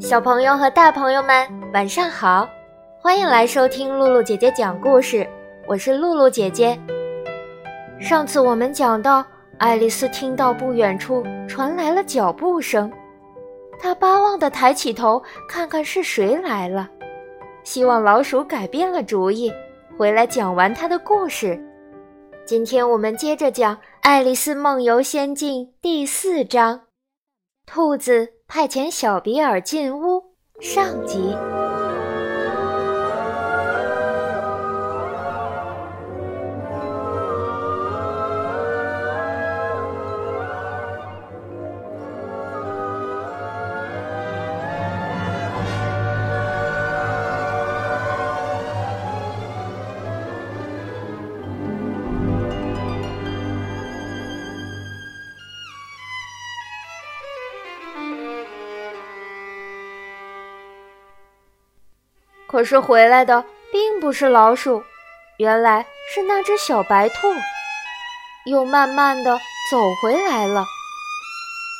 小朋友和大朋友们，晚上好！欢迎来收听露露姐姐讲故事，我是露露姐姐。上次我们讲到，爱丽丝听到不远处传来了脚步声，他巴望地抬起头，看看是谁来了，希望老鼠改变了主意，回来讲完他的故事。今天我们接着讲《爱丽丝梦游仙境》第四章：兔子。派遣小比尔进屋，上集。可是回来的并不是老鼠，原来是那只小白兔，又慢慢的走回来了。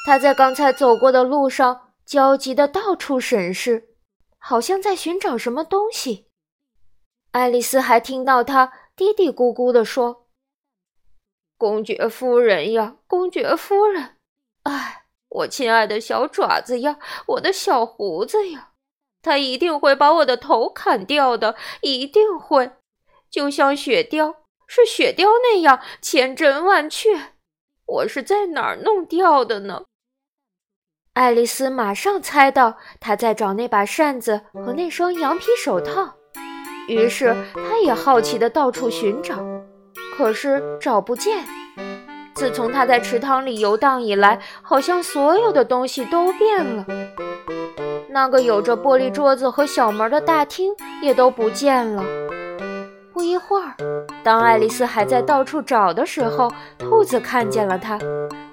它在刚才走过的路上焦急的到处审视，好像在寻找什么东西。爱丽丝还听到它嘀嘀咕咕地说：“公爵夫人呀，公爵夫人，哎，我亲爱的小爪子呀，我的小胡子呀。”他一定会把我的头砍掉的，一定会，就像雪貂是雪貂那样千真万确。我是在哪儿弄掉的呢？爱丽丝马上猜到他在找那把扇子和那双羊皮手套，于是她也好奇地到处寻找，可是找不见。自从他在池塘里游荡以来，好像所有的东西都变了。那个有着玻璃桌子和小门的大厅也都不见了。不一会儿，当爱丽丝还在到处找的时候，兔子看见了她，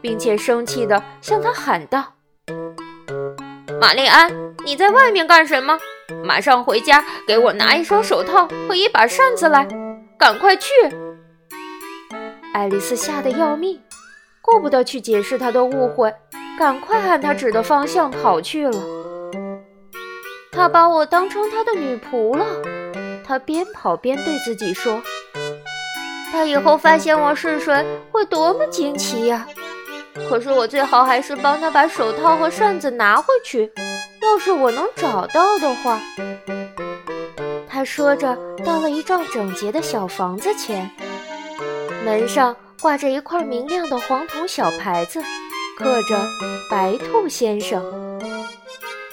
并且生气地向她喊道：“玛丽安，你在外面干什么？马上回家给我拿一双手套和一把扇子来，赶快去！”爱丽丝吓得要命，顾不得去解释她的误会，赶快按她指的方向跑去了。他把我当成他的女仆了，他边跑边对自己说：“他以后发现我是谁，会多么惊奇呀！可是我最好还是帮他把手套和扇子拿回去，要是我能找到的话。”他说着，到了一幢整洁的小房子前，门上挂着一块明亮的黄铜小牌子，刻着“白兔先生”。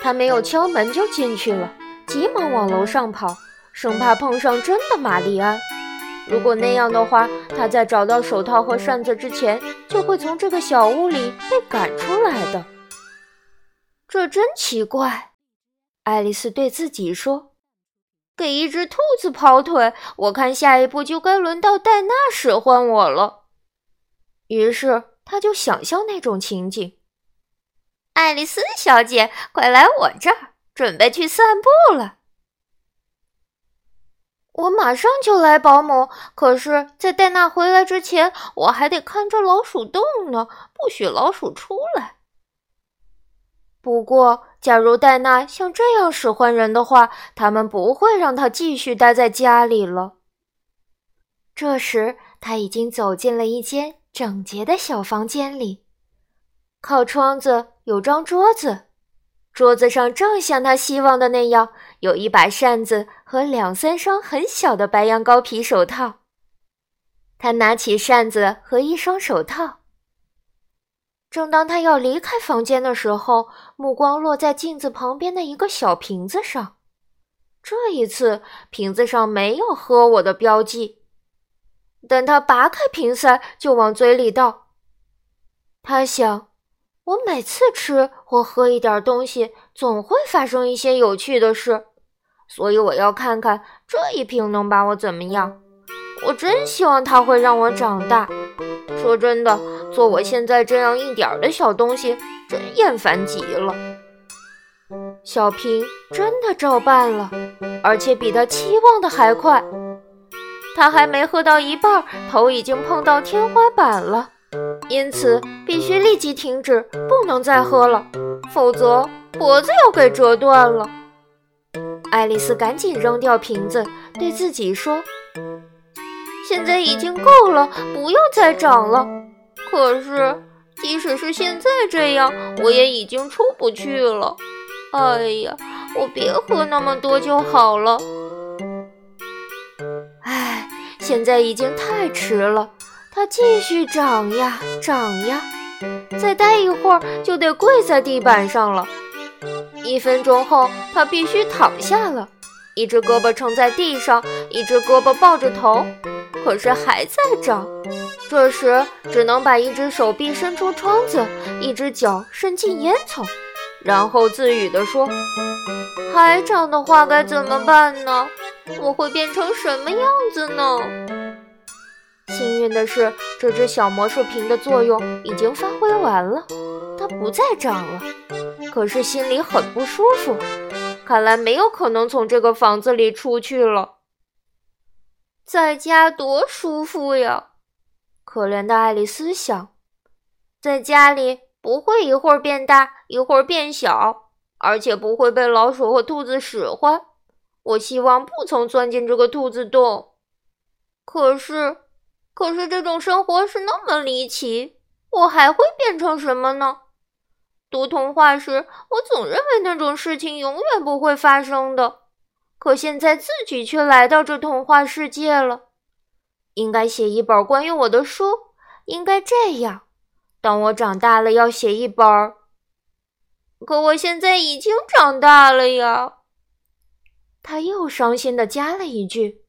他没有敲门就进去了，急忙往楼上跑，生怕碰上真的玛丽安。如果那样的话，他在找到手套和扇子之前，就会从这个小屋里被赶出来的。这真奇怪，爱丽丝对自己说：“给一只兔子跑腿，我看下一步就该轮到戴娜使唤我了。”于是，她就想象那种情景。爱丽丝小姐，快来我这儿，准备去散步了。我马上就来，保姆。可是，在戴娜回来之前，我还得看着老鼠洞呢，不许老鼠出来。不过，假如戴娜像这样使唤人的话，他们不会让她继续待在家里了。这时，他已经走进了一间整洁的小房间里。靠窗子有张桌子，桌子上正像他希望的那样，有一把扇子和两三双很小的白羊羔皮手套。他拿起扇子和一双手套。正当他要离开房间的时候，目光落在镜子旁边的一个小瓶子上。这一次，瓶子上没有“喝我”的标记。等他拔开瓶塞，就往嘴里倒。他想。我每次吃或喝一点东西，总会发生一些有趣的事，所以我要看看这一瓶能把我怎么样。我真希望它会让我长大。说真的，做我现在这样一点的小东西，真厌烦极了。小平真的照办了，而且比他期望的还快。他还没喝到一半，头已经碰到天花板了，因此必须立即停止，不能再喝了，否则脖子要给折断了。爱丽丝赶紧扔掉瓶子，对自己说：“现在已经够了，不要再长了。可是，即使是现在这样，我也已经出不去了。哎呀，我别喝那么多就好了。唉，现在已经太迟了，它继续长呀长呀，再待一会儿就得跪在地板上了。”一分钟后，他必须躺下了，一只胳膊撑在地上，一只胳膊抱着头，可是还在长。这时只能把一只手臂伸出窗子，一只脚伸进烟囱，然后自语地说：“还长的话该怎么办呢？我会变成什么样子呢？”幸运的是，这只小魔术瓶的作用已经发挥完了，它不再长了。可是心里很不舒服，看来没有可能从这个房子里出去了。在家多舒服呀！可怜的爱丽丝想，在家里不会一会儿变大一会儿变小，而且不会被老鼠和兔子使唤。我希望不曾钻进这个兔子洞。可是，可是这种生活是那么离奇，我还会变成什么呢？读童话时，我总认为那种事情永远不会发生的，可现在自己却来到这童话世界了。应该写一本关于我的书，应该这样。当我长大了，要写一本。可我现在已经长大了呀。他又伤心地加了一句：“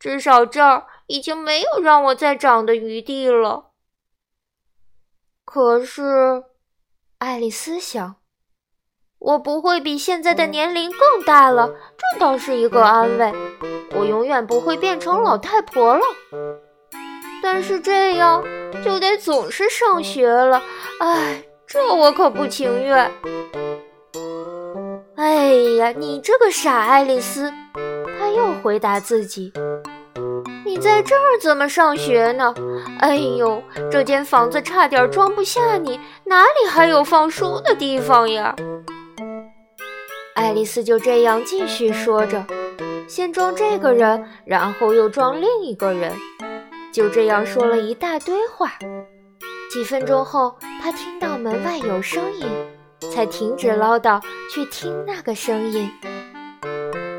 至少这儿已经没有让我再长的余地了。”可是。爱丽丝想：“我不会比现在的年龄更大了，这倒是一个安慰。我永远不会变成老太婆了。但是这样就得总是上学了，哎，这我可不情愿。”哎呀，你这个傻爱丽丝！她又回答自己。你在这儿怎么上学呢？哎呦，这间房子差点装不下你，哪里还有放书的地方呀？爱丽丝就这样继续说着，先装这个人，然后又装另一个人，就这样说了一大堆话。几分钟后，她听到门外有声音，才停止唠叨，去听那个声音。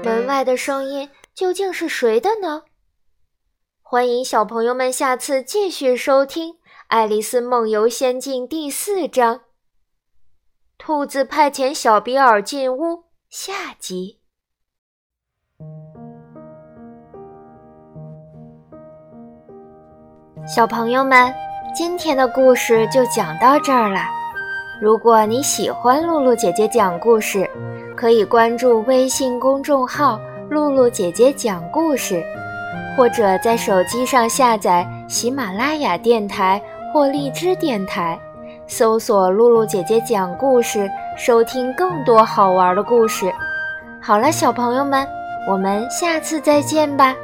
门外的声音究竟是谁的呢？欢迎小朋友们下次继续收听《爱丽丝梦游仙境》第四章《兔子派遣小比尔进屋》下集。小朋友们，今天的故事就讲到这儿了。如果你喜欢露露姐姐讲故事，可以关注微信公众号“露露姐姐讲故事”。或者在手机上下载喜马拉雅电台或荔枝电台，搜索“露露姐姐讲故事”，收听更多好玩的故事。好了，小朋友们，我们下次再见吧。